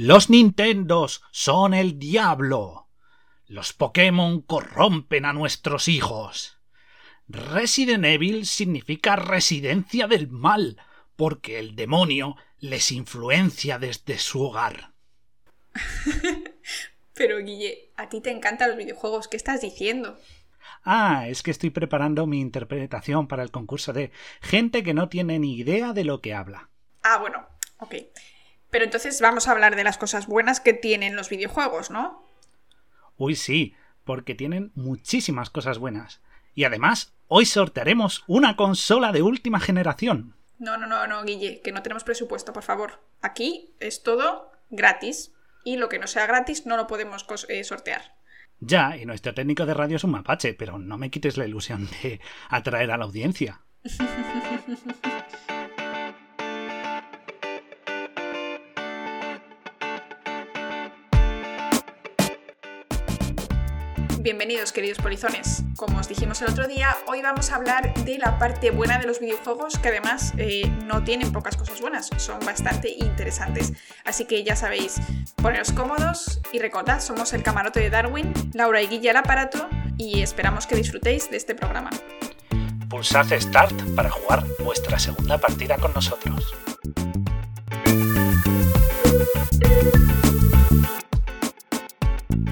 Los Nintendos son el diablo. Los Pokémon corrompen a nuestros hijos. Resident Evil significa residencia del mal, porque el demonio les influencia desde su hogar. Pero Guille, a ti te encantan los videojuegos, ¿qué estás diciendo? Ah, es que estoy preparando mi interpretación para el concurso de gente que no tiene ni idea de lo que habla. Ah, bueno, ok. Pero entonces vamos a hablar de las cosas buenas que tienen los videojuegos, ¿no? Uy, sí, porque tienen muchísimas cosas buenas. Y además, hoy sortearemos una consola de última generación. No, no, no, no, Guille, que no tenemos presupuesto, por favor. Aquí es todo gratis. Y lo que no sea gratis no lo podemos eh, sortear. Ya, y nuestro técnico de radio es un mapache, pero no me quites la ilusión de atraer a la audiencia. Bienvenidos queridos polizones. Como os dijimos el otro día, hoy vamos a hablar de la parte buena de los videojuegos que además eh, no tienen pocas cosas buenas, son bastante interesantes. Así que ya sabéis, poneros cómodos y recordad, somos el camarote de Darwin, Laura y Guilla al aparato y esperamos que disfrutéis de este programa. Pulsad Start para jugar vuestra segunda partida con nosotros.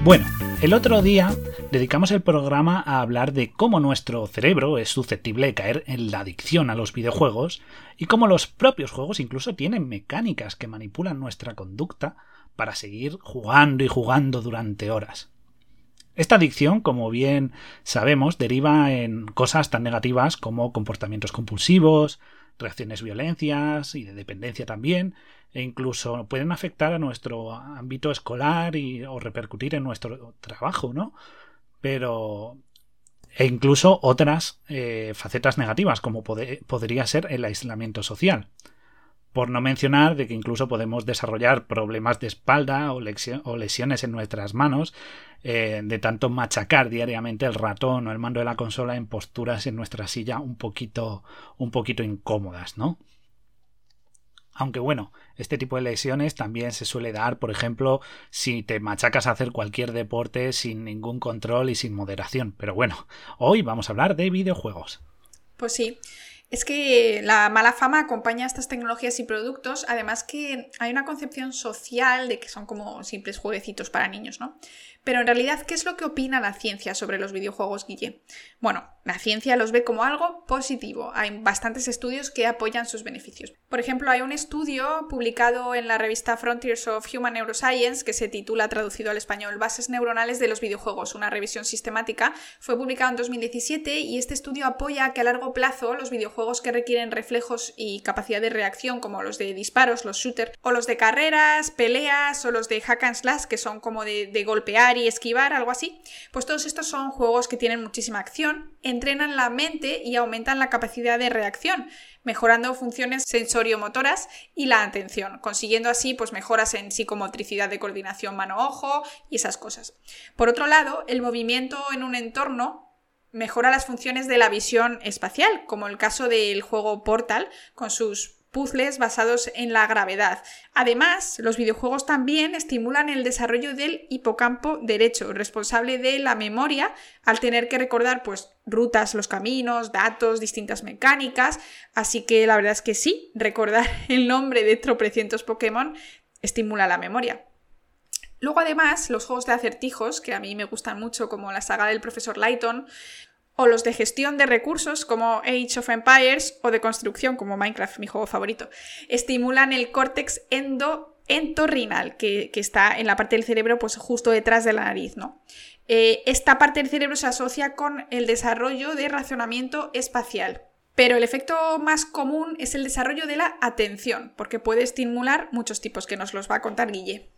Bueno, el otro día dedicamos el programa a hablar de cómo nuestro cerebro es susceptible de caer en la adicción a los videojuegos y cómo los propios juegos incluso tienen mecánicas que manipulan nuestra conducta para seguir jugando y jugando durante horas. Esta adicción, como bien sabemos, deriva en cosas tan negativas como comportamientos compulsivos, reacciones violencias y de dependencia también, e incluso pueden afectar a nuestro ámbito escolar o repercutir en nuestro trabajo, ¿no? Pero e incluso otras eh, facetas negativas, como podría ser el aislamiento social. Por no mencionar de que incluso podemos desarrollar problemas de espalda o, lesiones en nuestras manos eh, de tanto machacar diariamente el ratón o el mando de la consola en posturas en nuestra silla un poquito, un poquito incómodas, ¿no? Aunque bueno, este tipo de lesiones también se suele dar, por ejemplo, si te machacas a hacer cualquier deporte sin ningún control y sin moderación. Pero bueno, hoy vamos a hablar de videojuegos. Pues sí. Es que la mala fama acompaña a estas tecnologías y productos, además que hay una concepción social de que son como simples jueguecitos para niños, ¿no? Pero en realidad, ¿qué es lo que opina la ciencia sobre los videojuegos, Guille? Bueno, la ciencia los ve como algo positivo. Hay bastantes estudios que apoyan sus beneficios. Por ejemplo, hay un estudio publicado en la revista Frontiers of Human Neuroscience que se titula, traducido al español, Bases neuronales de los videojuegos, una revisión sistemática. Fue publicado en 2017 y este estudio apoya que a largo plazo los videojuegos que requieren reflejos y capacidad de reacción, como los de disparos, los shooters, o los de carreras, peleas, o los de hack and slash, que son como de, de golpear y esquivar, algo así, pues todos estos son juegos que tienen muchísima acción, entrenan la mente y aumentan la capacidad de reacción, mejorando funciones sensoriomotoras y la atención, consiguiendo así pues mejoras en psicomotricidad de coordinación mano-ojo y esas cosas. Por otro lado, el movimiento en un entorno mejora las funciones de la visión espacial, como el caso del juego Portal, con sus puzzles basados en la gravedad. Además, los videojuegos también estimulan el desarrollo del hipocampo derecho, responsable de la memoria, al tener que recordar pues rutas, los caminos, datos, distintas mecánicas, así que la verdad es que sí, recordar el nombre de tropecientos Pokémon estimula la memoria. Luego además, los juegos de acertijos, que a mí me gustan mucho como la saga del profesor Layton, o los de gestión de recursos como Age of Empires o de construcción como Minecraft, mi juego favorito, estimulan el córtex entorrinal que, que, está en la parte del cerebro pues justo detrás de la nariz, ¿no? Eh, esta parte del cerebro se asocia con el desarrollo de racionamiento espacial. Pero el efecto más común es el desarrollo de la atención, porque puede estimular muchos tipos que nos los va a contar Guille.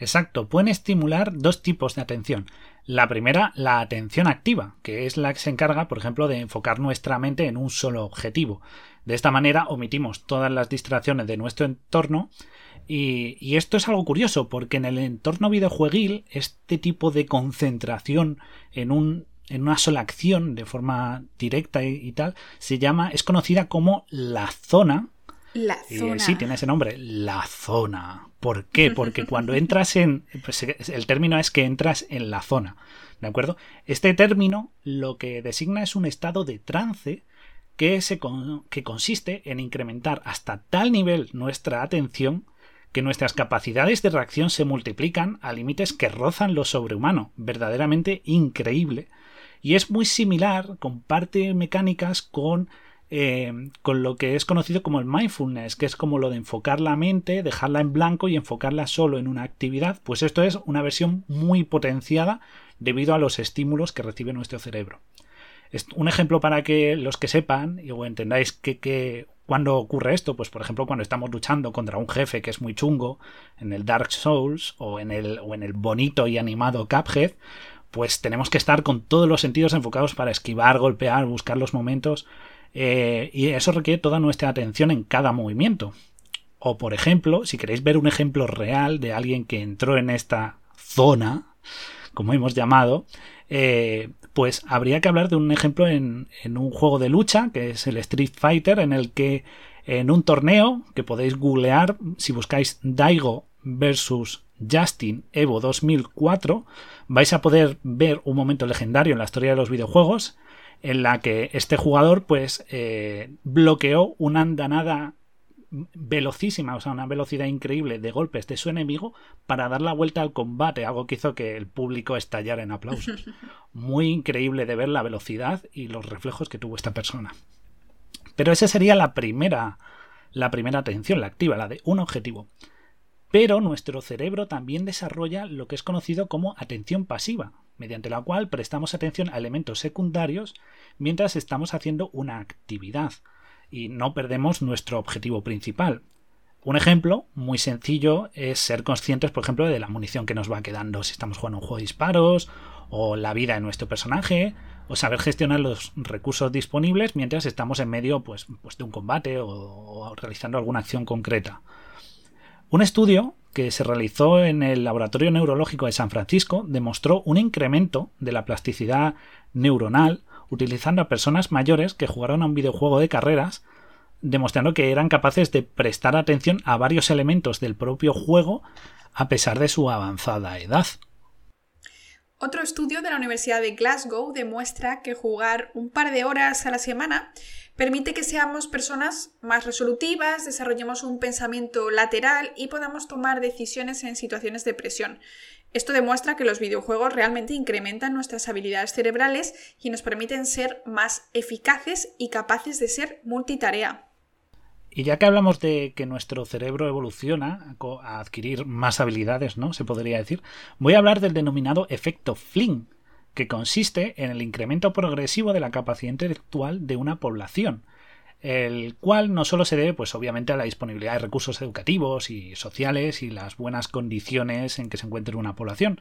Exacto, pueden estimular dos tipos de atención. La primera, la atención activa, que es la que se encarga, por ejemplo, de enfocar nuestra mente en un solo objetivo. De esta manera omitimos todas las distracciones de nuestro entorno y, esto es algo curioso porque en el entorno videojueguil este tipo de concentración en un en una sola acción de forma directa y, y tal se llama es conocida como la zona La zona. sí, tiene ese nombre, la zona. ¿Por qué? Porque cuando entras en... Pues, el término es que entras en la zona, ¿de acuerdo? Este término lo que designa es un estado de trance que, se que consiste en incrementar hasta tal nivel nuestra atención que nuestras capacidades de reacción se multiplican a límites que rozan lo sobrehumano, verdaderamente increíble. Y es muy similar, comparte mecánicas con, eh, con lo que es conocido como el mindfulness, que es como lo de enfocar la mente, dejarla en blanco y enfocarla solo en una actividad. Pues esto es una versión muy potenciada debido a los estímulos que recibe nuestro cerebro. Un ejemplo para que los que sepan o entendáis que, que cuando ocurre esto, pues por ejemplo cuando estamos luchando contra un jefe que es muy chungo en el Dark Souls o en el, o en el bonito y animado Cuphead, pues tenemos que estar con todos los sentidos enfocados para esquivar, golpear, buscar los momentos eh, y eso requiere toda nuestra atención en cada movimiento. O por ejemplo, si queréis ver un ejemplo real de alguien que entró en esta zona, como hemos llamado, eh, pues habría que hablar de un ejemplo en, un juego de lucha, que es el Street Fighter, en el que en un torneo que podéis googlear, si buscáis Daigo versus Justin Evo 2004, vais a poder ver un momento legendario en la historia de los videojuegos en la que este jugador pues eh, bloqueó una andanada velocísima, o sea, una velocidad increíble de golpes de su enemigo para dar la vuelta al combate, algo que hizo que el público estallara en aplausos. Muy increíble de ver la velocidad y los reflejos que tuvo esta persona. Pero esa sería la primera, la primera atención, la activa, la de un objetivo. Pero nuestro cerebro también desarrolla lo que es conocido como atención pasiva, mediante la cual prestamos atención a elementos secundarios mientras estamos haciendo una actividad y no perdemos nuestro objetivo principal. Un ejemplo muy sencillo es ser conscientes, por ejemplo, de la munición que nos va quedando si estamos jugando un juego de disparos, o la vida de nuestro personaje, o saber gestionar los recursos disponibles mientras estamos en medio pues, pues de un combate o, o realizando alguna acción concreta. Un estudio que se realizó en el Laboratorio Neurológico de San Francisco demostró un incremento de la plasticidad neuronal utilizando a personas mayores que jugaron a un videojuego de carreras, demostrando que eran capaces de prestar atención a varios elementos del propio juego a pesar de su avanzada edad. Otro estudio de la Universidad de Glasgow demuestra que jugar un par de horas a la semana permite que seamos personas más resolutivas, desarrollemos un pensamiento lateral y podamos tomar decisiones en situaciones de presión. Esto demuestra que los videojuegos realmente incrementan nuestras habilidades cerebrales y nos permiten ser más eficaces y capaces de ser multitarea. Y ya que hablamos de que nuestro cerebro evoluciona a adquirir más habilidades, ¿no? Se podría decir, voy a hablar del denominado efecto Flynn, que consiste en el incremento progresivo de la capacidad intelectual de una población, el cual no solo se debe, pues obviamente, a la disponibilidad de recursos educativos y sociales y las buenas condiciones en que se encuentre una población,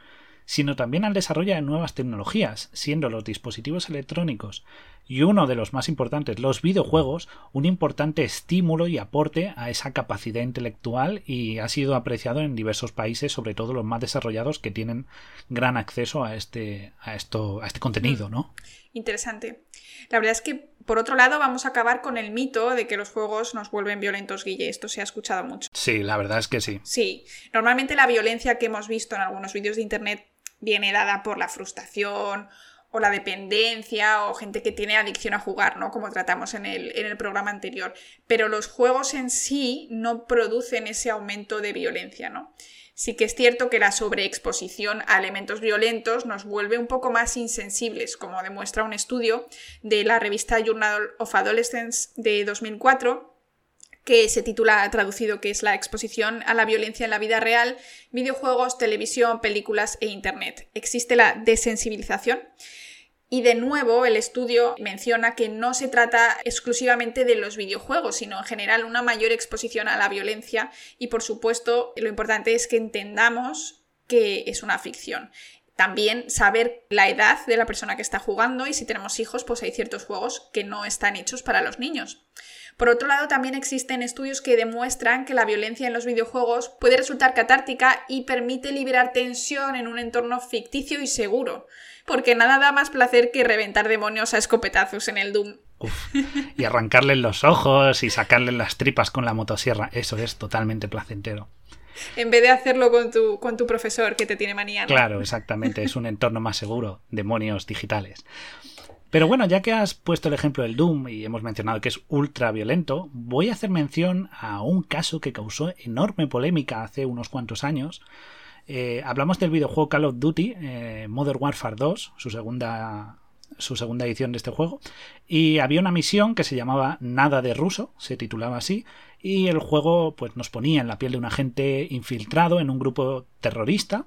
sino también al desarrollo de nuevas tecnologías, siendo los dispositivos electrónicos y uno de los más importantes, los videojuegos, un importante estímulo y aporte a esa capacidad intelectual y ha sido apreciado en diversos países, sobre todo los más desarrollados que tienen gran acceso a este, a esto, a este contenido, ¿no? Interesante. La verdad es que, por otro lado, vamos a acabar con el mito de que los juegos nos vuelven violentos, Guille. Esto se ha escuchado mucho. Sí, la verdad es que sí. Sí. Normalmente la violencia que hemos visto en algunos vídeos de Internet viene dada por la frustración o la dependencia o gente que tiene adicción a jugar, ¿no? Como tratamos en el, en el programa anterior. Pero los juegos en sí no producen ese aumento de violencia, ¿no? Sí que es cierto que la sobreexposición a elementos violentos nos vuelve un poco más insensibles, como demuestra un estudio de la revista Journal of Adolescence de 2004, que se titula traducido que es la exposición a la violencia en la vida real, videojuegos, televisión, películas e internet. Existe la desensibilización. Y de nuevo, el estudio menciona que no se trata exclusivamente de los videojuegos, sino en general una mayor exposición a la violencia y por supuesto lo importante es que entendamos que es una ficción. También saber la edad de la persona que está jugando y si tenemos hijos, pues hay ciertos juegos que no están hechos para los niños. Por otro lado, también existen estudios que demuestran que la violencia en los videojuegos puede resultar catártica y permite liberar tensión en un entorno ficticio y seguro, porque nada da más placer que reventar demonios a escopetazos en el Doom. Y arrancarle los ojos y sacarle las tripas con la motosierra, eso es totalmente placentero. En vez de hacerlo con tu, con tu profesor que te tiene manía. Claro, exactamente, es un entorno más seguro, demonios digitales. Pero bueno, ya que has puesto el ejemplo del Doom y hemos mencionado que es ultra violento, voy a hacer mención a un caso que causó enorme polémica hace unos cuantos años. Eh, hablamos del videojuego Call of Duty, eh, Modern Warfare 2, su segunda, su segunda edición de este juego, y había una misión que se llamaba Nada de ruso, se titulaba así, y el juego pues, nos ponía en la piel de un agente infiltrado en un grupo terrorista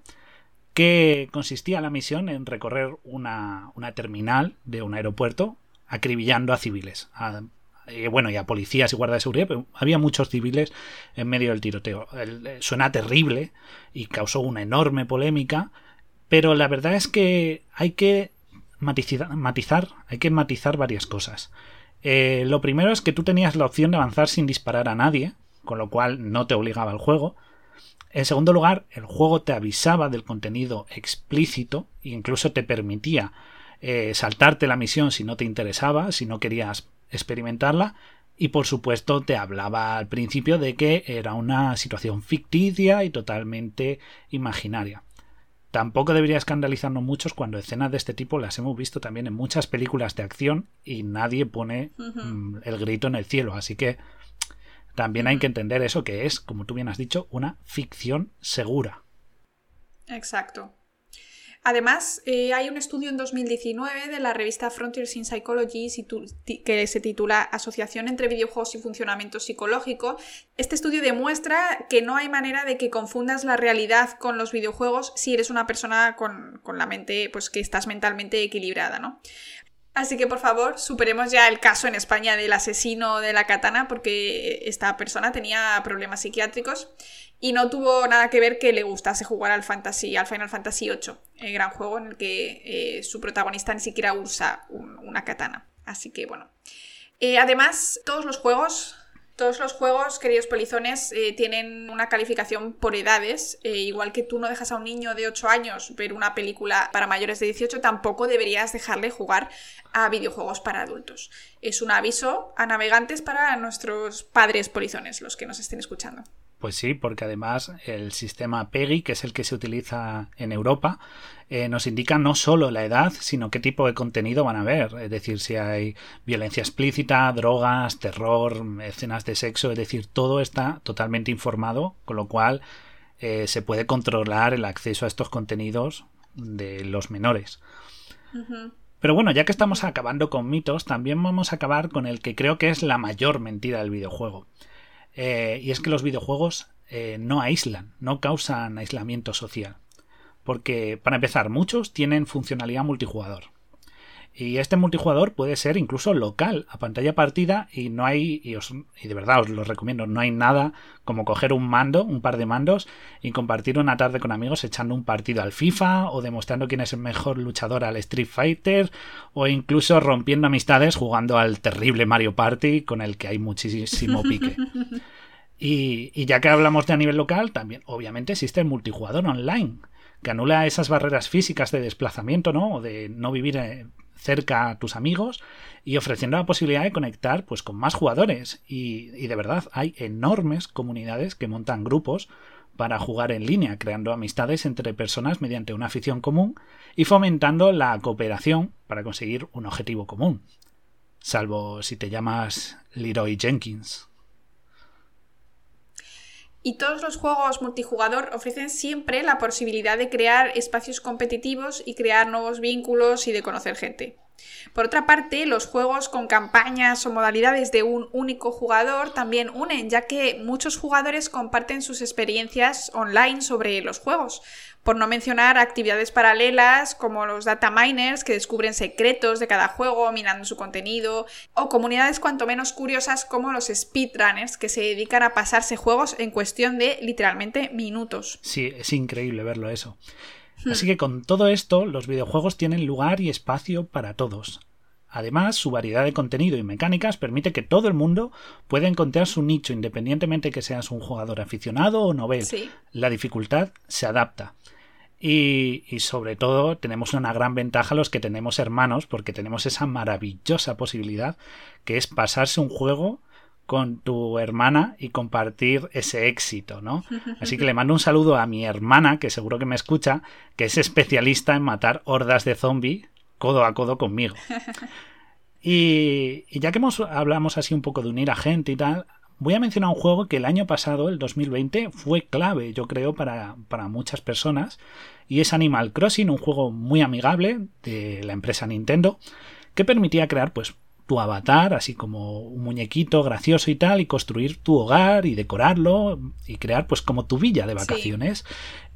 que consistía la misión en recorrer una, terminal de un aeropuerto acribillando a civiles. y bueno, y a policías y guardas de seguridad, pero había muchos civiles en medio del tiroteo. Eh, suena terrible y causó una enorme polémica, pero la verdad es que hay que matizar, hay que matizar varias cosas. Eh, lo primero es que tú tenías la opción de avanzar sin disparar a nadie, con lo cual no te obligaba el juego. En segundo lugar, el juego te avisaba del contenido explícito e incluso te permitía eh, saltarte la misión si no te interesaba, si no querías experimentarla. Y por supuesto te hablaba al principio de que era una situación ficticia y totalmente imaginaria. Tampoco debería escandalizarnos mucho cuando escenas de este tipo las hemos visto también en muchas películas de acción y nadie pone mm, el grito en el cielo. Así que también hay que entender eso que es, como tú bien has dicho, una ficción segura. Exacto. Además, eh, hay un estudio en 2019 de la revista Frontiers in Psychology que se titula Asociación entre videojuegos y funcionamiento psicológico. Este estudio demuestra que no hay manera de que confundas la realidad con los videojuegos si eres una persona con, con la mente, pues que estás mentalmente equilibrada, ¿no? Así que por favor, superemos ya el caso en España del asesino de la katana, porque esta persona tenía problemas psiquiátricos y no tuvo nada que ver que le gustase jugar al Fantasy, al Final Fantasy VIII, el gran juego en el que eh, su protagonista ni siquiera usa una katana. Así que bueno. Eh, además, todos los juegos todos los juegos, queridos polizones, eh, tienen una calificación por edades. Eh, igual que tú no dejas a un niño de 8 años ver una película para mayores de 18, tampoco deberías dejarle jugar a videojuegos para adultos. Es un aviso a navegantes para nuestros padres polizones, los que nos estén escuchando. Pues sí, porque además el sistema PEGI, que es el que se utiliza en Europa, eh, nos indica no solo la edad, sino qué tipo de contenido van a ver. Es decir, si hay violencia explícita, drogas, terror, escenas de sexo, es decir, todo está totalmente informado, con lo cual eh, se puede controlar el acceso a estos contenidos de los menores. Pero bueno, ya que estamos acabando con mitos, también vamos a acabar con el que creo que es la mayor mentira del videojuego. Eh, y es que los videojuegos eh, no aíslan, no causan aislamiento social. Porque, para empezar, muchos tienen funcionalidad multijugador. Y este multijugador puede ser incluso local, a pantalla partida, y no hay, y, y, de verdad os lo recomiendo, no hay nada como coger un mando, un par de mandos, y compartir una tarde con amigos echando un partido al FIFA, o demostrando quién es el mejor luchador al Street Fighter, o incluso rompiendo amistades jugando al terrible Mario Party, con el que hay muchísimo pique. Y, y ya que hablamos de a nivel local, también obviamente existe el multijugador online, que anula esas barreras físicas de desplazamiento, ¿no? O de no vivir eh, cerca a tus amigos y ofreciendo la posibilidad de conectar pues con más jugadores y, de verdad hay enormes comunidades que montan grupos para jugar en línea, creando amistades entre personas mediante una afición común y fomentando la cooperación para conseguir un objetivo común. Salvo si te llamas Leroy Jenkins. Y todos los juegos multijugador ofrecen siempre la posibilidad de crear espacios competitivos y crear nuevos vínculos y de conocer gente. Por otra parte, los juegos con campañas o modalidades de un único jugador también unen, ya que muchos jugadores comparten sus experiencias online sobre los juegos, por no mencionar actividades paralelas como los data miners que descubren secretos de cada juego minando su contenido, o comunidades cuanto menos curiosas como los speedrunners que se dedican a pasarse juegos en cuestión de literalmente minutos. Sí, es increíble verlo eso. Así que con todo esto, los videojuegos tienen lugar y espacio para todos. Además, su variedad de contenido y mecánicas permite que todo el mundo pueda encontrar su nicho independientemente que seas un jugador aficionado o novel. La dificultad se adapta. Y, y, sobre todo tenemos una gran ventaja los que tenemos hermanos porque tenemos esa maravillosa posibilidad que es pasarse un juego con tu hermana y compartir ese éxito, ¿no? Así que le mando un saludo a mi hermana, que seguro que me escucha, que es especialista en matar hordas de zombies codo a codo conmigo. Y, ya que hemos, hablamos así un poco de unir a gente y tal, voy a mencionar un juego que el año pasado, el 2020, fue clave, yo creo, para, para muchas personas, y es Animal Crossing, un juego muy amigable de la empresa Nintendo, que permitía crear pues tu avatar, así como un muñequito gracioso y tal, y construir tu hogar y decorarlo y crear pues como tu villa de vacaciones.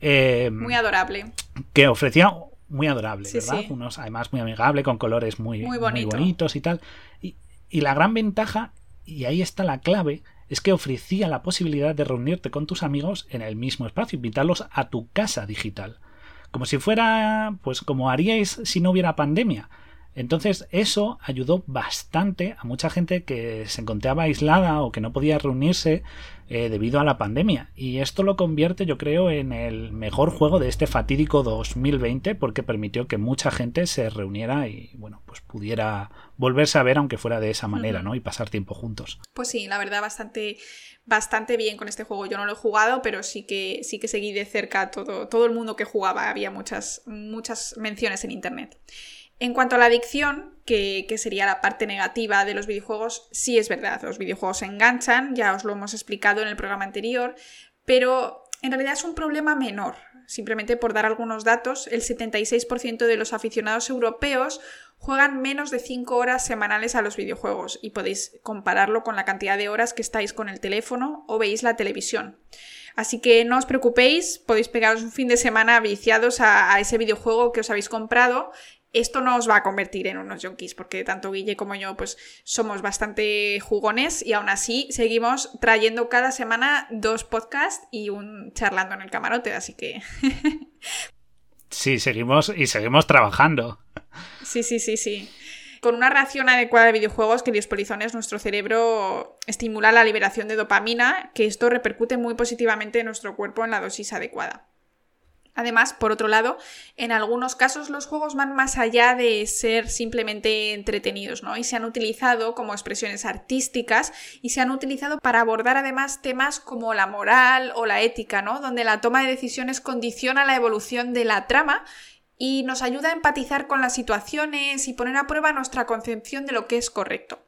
Eh, muy adorable. Que ofrecía muy adorable, ¿verdad? Unos, además muy amigable, con colores muy, muy, bonitos y tal. Y, y la gran ventaja, y ahí está la clave, es que ofrecía la posibilidad de reunirte con tus amigos en el mismo espacio, invitarlos a tu casa digital. Como si fuera, pues como haríais si no hubiera pandemia. Entonces eso ayudó bastante a mucha gente que se encontraba aislada o que no podía reunirse eh, debido a la pandemia. Y esto lo convierte yo creo en el mejor juego de este fatídico 2020 porque permitió que mucha gente se reuniera y bueno pues pudiera volverse a ver aunque fuera de esa manera, ¿no? Y pasar tiempo juntos. Pues sí, la verdad bastante bastante bien con este juego. Yo no lo he jugado, pero sí que sí que seguí de cerca todo todo el mundo que jugaba. Había muchas muchas menciones en internet. En cuanto a la adicción, que, sería la parte negativa de los videojuegos, sí es verdad, los videojuegos enganchan, ya os lo hemos explicado en el programa anterior, pero en realidad es un problema menor. Simplemente por dar algunos datos, el 76% de los aficionados europeos juegan menos de 5 horas semanales a los videojuegos y podéis compararlo con la cantidad de horas que estáis con el teléfono o veis la televisión. Así que no os preocupéis, podéis pegaros un fin de semana viciados a, ese videojuego que os habéis comprado esto no os va a convertir en unos junkies, porque tanto Guille como yo pues somos bastante jugones y aún así seguimos trayendo cada semana dos podcasts y un charlando en el camarote, así que... sí, seguimos y seguimos trabajando. Sí, sí, sí, sí. Con una reacción adecuada de videojuegos que es nuestro cerebro estimula la liberación de dopamina, que esto repercute muy positivamente en nuestro cuerpo en la dosis adecuada. Además, por otro lado, en algunos casos los juegos van más allá de ser simplemente entretenidos, ¿no? Y se han utilizado como expresiones artísticas y se han utilizado para abordar además temas como la moral o la ética, ¿no? Donde la toma de decisiones condiciona la evolución de la trama y nos ayuda a empatizar con las situaciones y poner a prueba nuestra concepción de lo que es correcto.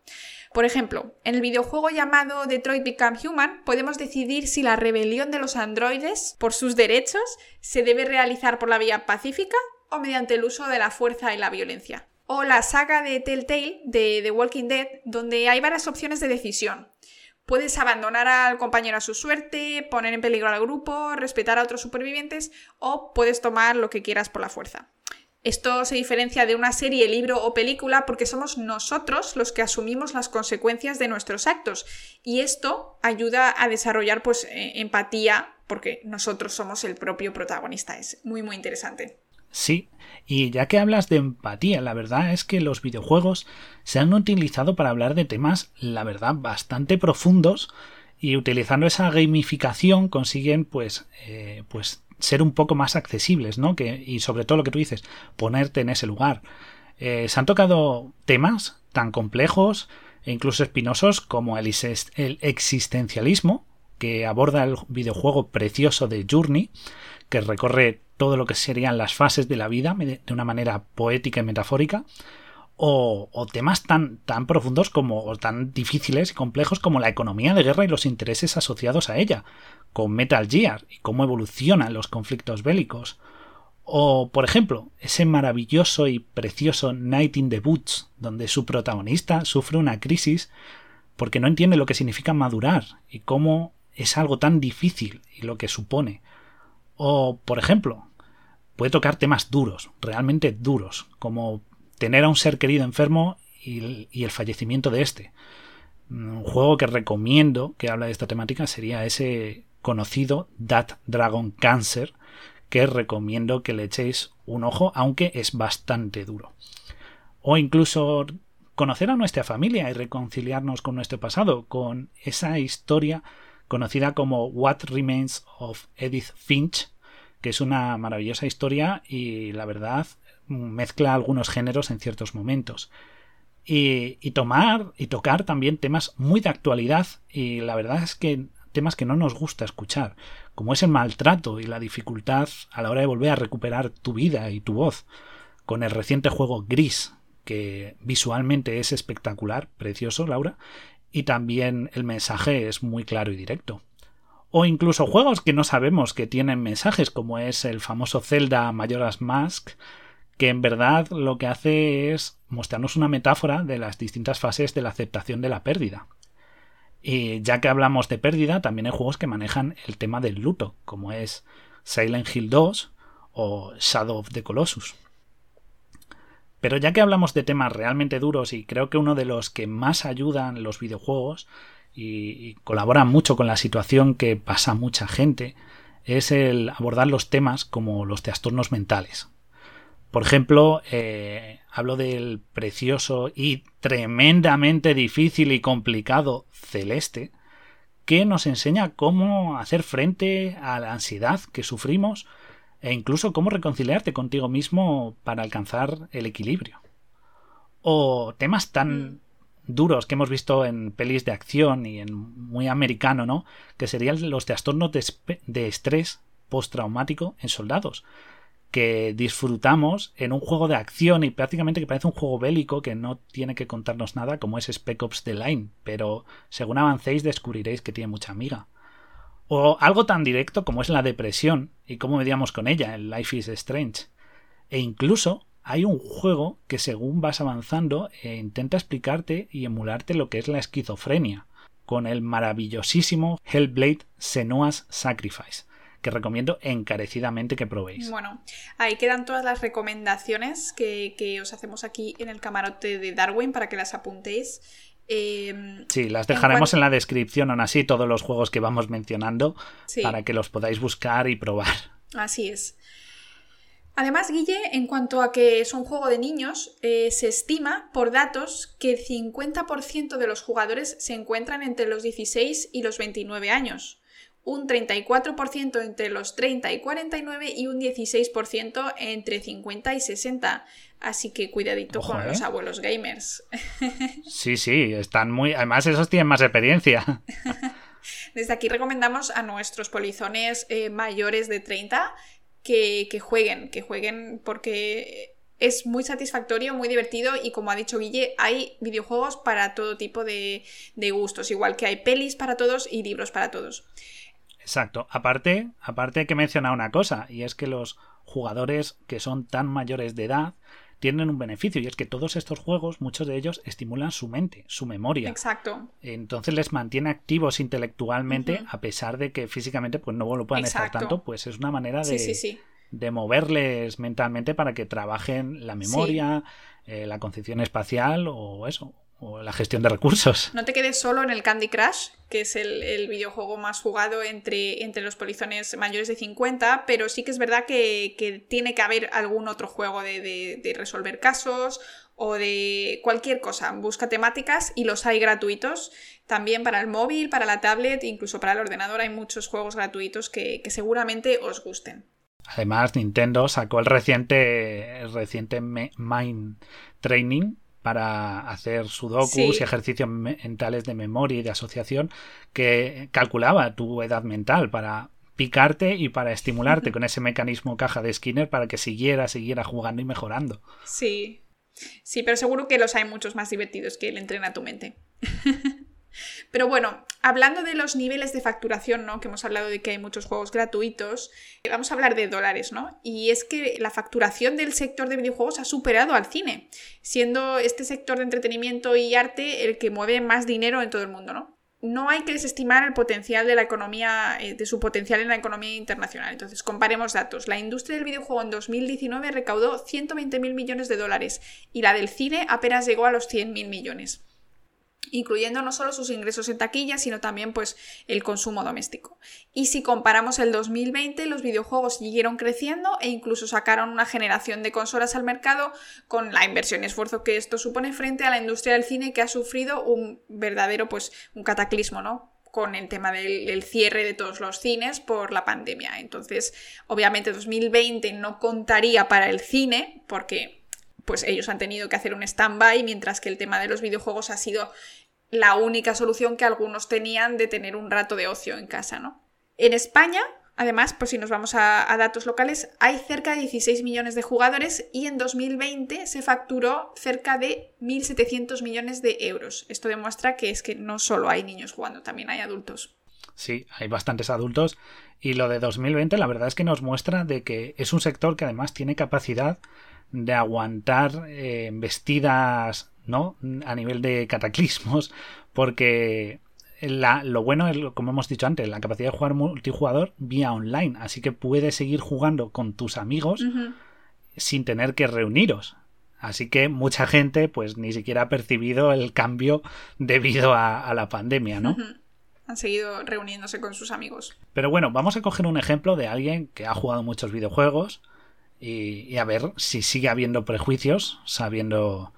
Por ejemplo, en el videojuego llamado Detroit Become Human podemos decidir si la rebelión de los androides por sus derechos se debe realizar por la vía pacífica o mediante el uso de la fuerza y la violencia. O la saga de Telltale de The Walking Dead, donde hay varias opciones de decisión. Puedes abandonar al compañero a su suerte, poner en peligro al grupo, respetar a otros supervivientes o puedes tomar lo que quieras por la fuerza. Esto se diferencia de una serie, libro o película porque somos nosotros los que asumimos las consecuencias de nuestros actos y esto ayuda a desarrollar pues eh, empatía porque nosotros somos el propio protagonista. Es muy muy interesante. Sí, y ya que hablas de empatía, la verdad es que los videojuegos se han utilizado para hablar de temas, la verdad, bastante profundos y utilizando esa gamificación consiguen pues, eh, pues ser un poco más accesibles, ¿no? Que, y sobre todo lo que tú dices, ponerte en ese lugar. Eh, se han tocado temas tan complejos e incluso espinosos como el, el existencialismo, que aborda el videojuego precioso de Journey, que recorre todo lo que serían las fases de la vida de una manera poética y metafórica, o, temas tan, tan profundos como, o tan difíciles y complejos como la economía de guerra y los intereses asociados a ella, con Metal Gear y cómo evolucionan los conflictos bélicos. O, por ejemplo, ese maravilloso y precioso Night in the Woods, donde su protagonista sufre una crisis porque no entiende lo que significa madurar y cómo es algo tan difícil y lo que supone. O, por ejemplo, puede tocar temas duros, realmente duros, como tener a un ser querido enfermo y el, fallecimiento de este. Un juego que recomiendo que habla de esta temática sería ese conocido That Dragon Cancer, que recomiendo que le echéis un ojo, aunque es bastante duro. O incluso conocer a nuestra familia y reconciliarnos con nuestro pasado, con esa historia conocida como What Remains of Edith Finch, que es una maravillosa historia y la verdad mezcla algunos géneros en ciertos momentos. Y, y, tomar y tocar también temas muy de actualidad y la verdad es que temas que no nos gusta escuchar, como es el maltrato y la dificultad a la hora de volver a recuperar tu vida y tu voz, con el reciente juego Gris, que visualmente es espectacular, precioso, Laura, y también el mensaje es muy claro y directo. O incluso juegos que no sabemos que tienen mensajes, como es el famoso Zelda Majora's Mask, que en verdad lo que hace es mostrarnos una metáfora de las distintas fases de la aceptación de la pérdida. Y ya que hablamos de pérdida, también hay juegos que manejan el tema del luto, como es Silent Hill 2 o Shadow of the Colossus. Pero ya que hablamos de temas realmente duros y creo que uno de los que más ayudan los videojuegos y, colaboran mucho con la situación que pasa mucha gente es el abordar los temas como los trastornos mentales. Por ejemplo, eh, hablo del precioso y tremendamente difícil y complicado Celeste, que nos enseña cómo hacer frente a la ansiedad que sufrimos e incluso cómo reconciliarte contigo mismo para alcanzar el equilibrio. O temas tan duros que hemos visto en pelis de acción y en muy americano, ¿no? Que serían los trastornos de, de estrés postraumático en soldados que disfrutamos en un juego de acción y prácticamente que parece un juego bélico que no tiene que contarnos nada como es Spec Ops The Line, pero según avancéis descubriréis que tiene mucha amiga. O algo tan directo como es la depresión y cómo mediamos con ella en Life is Strange. E incluso hay un juego que según vas avanzando e intenta explicarte y emularte lo que es la esquizofrenia, con el maravillosísimo Hellblade Senua's Sacrifice que recomiendo encarecidamente que probéis. Bueno, ahí quedan todas las recomendaciones que, que os hacemos aquí en el camarote de Darwin para que las apuntéis. Em, sí, las dejaremos en, la descripción, aún así, todos los juegos que vamos mencionando, para que los podáis buscar y probar. Así es. Además, Guille, en cuanto a que es un juego de niños, eh, se estima por datos que el 50% de los jugadores se encuentran entre los 16 y los 29 años, un 34% entre los 30 y 49 y un 16% entre 50 y 60. Así que cuidadito con los ¿eh? abuelos gamers. Sí, sí, están muy. Además, esos tienen más experiencia. Desde aquí recomendamos a nuestros polizones eh, mayores de 30 que, jueguen, que jueguen porque es muy satisfactorio, muy divertido y como ha dicho Guille, hay videojuegos para todo tipo de, de, gustos, igual que hay pelis para todos y libros para todos. Exacto. Aparte, aparte hay que mencionar una cosa, y es que los jugadores que son tan mayores de edad tienen un beneficio y es que todos estos juegos, muchos de ellos estimulan su mente, su memoria. Exacto. Entonces les mantiene activos intelectualmente a pesar de que físicamente pues no lo puedan estar tanto, pues es una manera de, de moverles mentalmente para que trabajen la memoria, eh, la concepción espacial o eso, o la gestión de recursos. No te quedes solo en el Candy Crush, que es el, videojuego más jugado entre, entre, los polizones mayores de 50, pero sí que es verdad que, tiene que haber algún otro juego de, resolver casos o de cualquier cosa. Busca temáticas y los hay gratuitos. También para el móvil, para la tablet, incluso para el ordenador hay muchos juegos gratuitos que, seguramente os gusten. Además, Nintendo sacó el reciente, el reciente Mind Training, para hacer sudokus y ejercicios mentales de memoria y de asociación que calculaba tu edad mental para picarte y para estimularte con ese mecanismo caja de Skinner para que siguiera, siguiera jugando y mejorando. Sí. Sí, pero seguro que los hay muchos más divertidos que el entrena tu mente. Pero bueno, hablando de los niveles de facturación, ¿no? Que hemos hablado de que hay muchos juegos gratuitos, vamos a hablar de dólares, ¿no? Y es que la facturación del sector de videojuegos ha superado al cine, siendo este sector de entretenimiento y arte el que mueve más dinero en todo el mundo, ¿no? No hay que desestimar el potencial de la economía, eh, de su potencial en la economía internacional. Entonces, comparemos datos. La industria del videojuego en 2019 recaudó 120.000 millones de dólares y la del cine apenas llegó a los 100.000 millones incluyendo no solo sus ingresos en taquilla, sino también pues el consumo doméstico. Y si comparamos el 2020, los videojuegos siguieron creciendo e incluso sacaron una generación de consolas al mercado con la inversión y esfuerzo que esto supone frente a la industria del cine que ha sufrido un verdadero pues un cataclismo, ¿no? con el tema del cierre de todos los cines por la pandemia. Entonces, obviamente 2020 no contaría para el cine porque pues ellos han tenido que hacer un stand-by, mientras que el tema de los videojuegos ha sido la única solución que algunos tenían de tener un rato de ocio en casa, ¿no? En España, además, pues si nos vamos a, datos locales, hay cerca de 16 millones de jugadores y en 2020 se facturó cerca de 1.700 millones de euros. Esto demuestra que es que no solo hay niños jugando, también hay adultos. Sí, hay bastantes adultos y lo de 2020 la verdad es que nos muestra de que es un sector que además tiene capacidad de aguantar eh, vestidas ¿no? A nivel de cataclismos, porque lo bueno es, como hemos dicho antes, la capacidad de jugar multijugador vía online, así que puedes seguir jugando con tus amigos sin tener que reuniros. Así que mucha gente pues ni siquiera ha percibido el cambio debido a, la pandemia, ¿no? Han seguido reuniéndose con sus amigos. Pero bueno, vamos a coger un ejemplo de alguien que ha jugado muchos videojuegos y a ver si sigue habiendo prejuicios sabiendo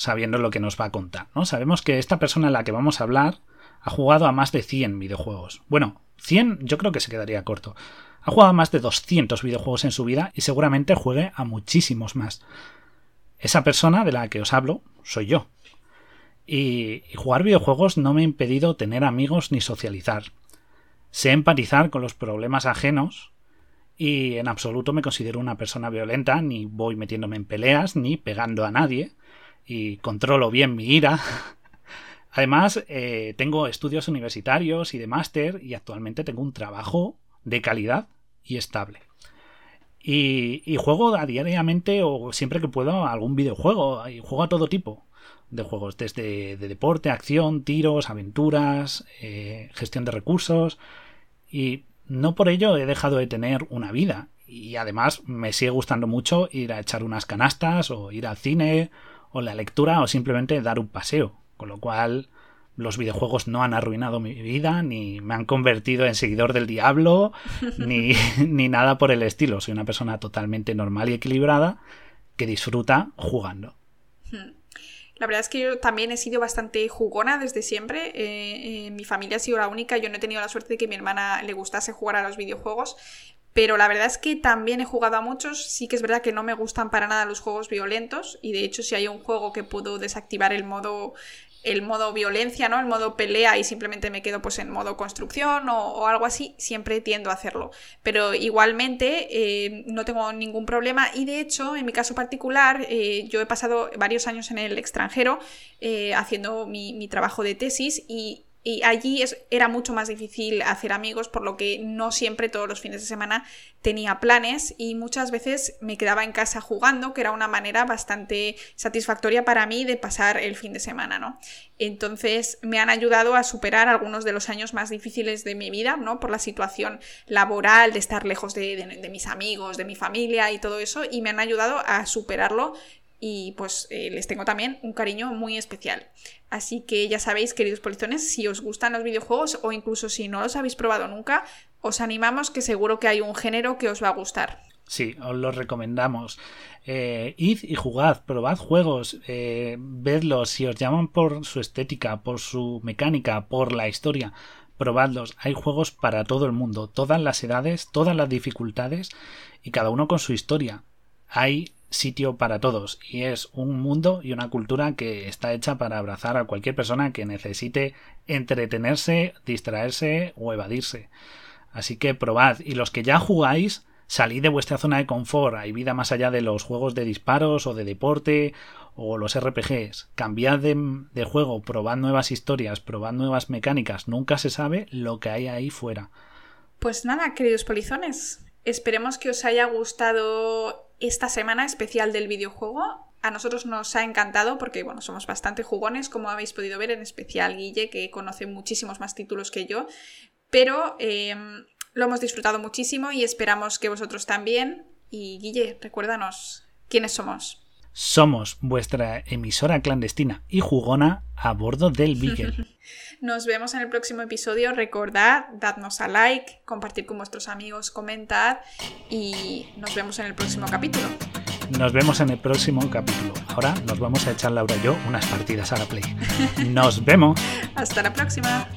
sabiendo lo que nos va a contar. ¿no? Sabemos que esta persona en la que vamos a hablar ha jugado a más de 100 videojuegos. Bueno, 100 yo creo que se quedaría corto. Ha jugado a más de 200 videojuegos en su vida y seguramente juegue a muchísimos más. Esa persona de la que os hablo soy yo. Y jugar videojuegos no me ha impedido tener amigos ni socializar. Sé empatizar con los problemas ajenos y en absoluto me considero una persona violenta, ni voy metiéndome en peleas, ni pegando a nadie y controlo bien mi ira. Además, eh, tengo estudios universitarios y de máster y actualmente tengo un trabajo de calidad y estable. Y, juego a diariamente o siempre que puedo algún videojuego. Y juego a todo tipo de juegos, desde de deporte, acción, tiros, aventuras, eh, gestión de recursos. Y no por ello he dejado de tener una vida. Y además me sigue gustando mucho ir a echar unas canastas o ir al cine o la lectura o simplemente dar un paseo. Con lo cual los videojuegos no han arruinado mi vida, ni me han convertido en seguidor del diablo, ni, ni nada por el estilo. Soy una persona totalmente normal y equilibrada que disfruta jugando. La verdad es que yo también he sido bastante jugona desde siempre. Eh, eh, mi familia ha sido la única. Yo no he tenido la suerte de que mi hermana le gustase jugar a los videojuegos. Pero la verdad es que también he jugado a muchos. Sí que es verdad que no me gustan para nada los juegos violentos. Y de hecho, si hay un juego que puedo desactivar el modo el modo violencia, ¿no? El modo pelea y simplemente me quedo pues en modo construcción o, algo así, siempre tiendo a hacerlo. Pero igualmente eh, no tengo ningún problema y de hecho, en mi caso particular, eh, yo he pasado varios años en el extranjero eh, haciendo mi, mi trabajo de tesis y y allí era mucho más difícil hacer amigos, por lo que no siempre todos los fines de semana tenía planes y muchas veces me quedaba en casa jugando, que era una manera bastante satisfactoria para mí de pasar el fin de semana, ¿no? Entonces me han ayudado a superar algunos de los años más difíciles de mi vida, ¿no? Por la situación laboral, de estar lejos de mis amigos, de mi familia y todo eso, y me han ayudado a superarlo y pues eh, les tengo también un cariño muy especial. Así que ya sabéis, queridos polizones, si os gustan los videojuegos o incluso si no los habéis probado nunca, os animamos que seguro que hay un género que os va a gustar. Sí, os lo recomendamos. Eh, id y jugad, probad juegos, eh, vedlos, si os llaman por su estética, por su mecánica, por la historia, probadlos. Hay juegos para todo el mundo, todas las edades, todas las dificultades y cada uno con su historia. Hay sitio para todos y es un mundo y una cultura que está hecha para abrazar a cualquier persona que necesite entretenerse, distraerse o evadirse. Así que probad y los que ya jugáis, salid de vuestra zona de confort, hay vida más allá de los juegos de disparos o de deporte o los RPGs. Cambiad de, de juego, probad nuevas historias, probad nuevas mecánicas, nunca se sabe lo que hay ahí fuera. Pues nada, queridos polizones, esperemos que os haya gustado esta semana especial del videojuego. A nosotros nos ha encantado porque, bueno, somos bastante jugones, como habéis podido ver, en especial Guille, que conoce muchísimos más títulos que yo. Pero em, lo hemos disfrutado muchísimo y esperamos que vosotros también. Y Guille, recuérdanos quiénes somos. Somos vuestra emisora clandestina y jugona a bordo del Beagle. nos vemos en el próximo episodio. Recordad, dadnos a like, compartir con vuestros amigos, comentad y nos vemos en el próximo capítulo. Nos vemos en el próximo capítulo. Ahora nos vamos a echar Laura y yo unas partidas a la Play. Nos vemos. Hasta la próxima.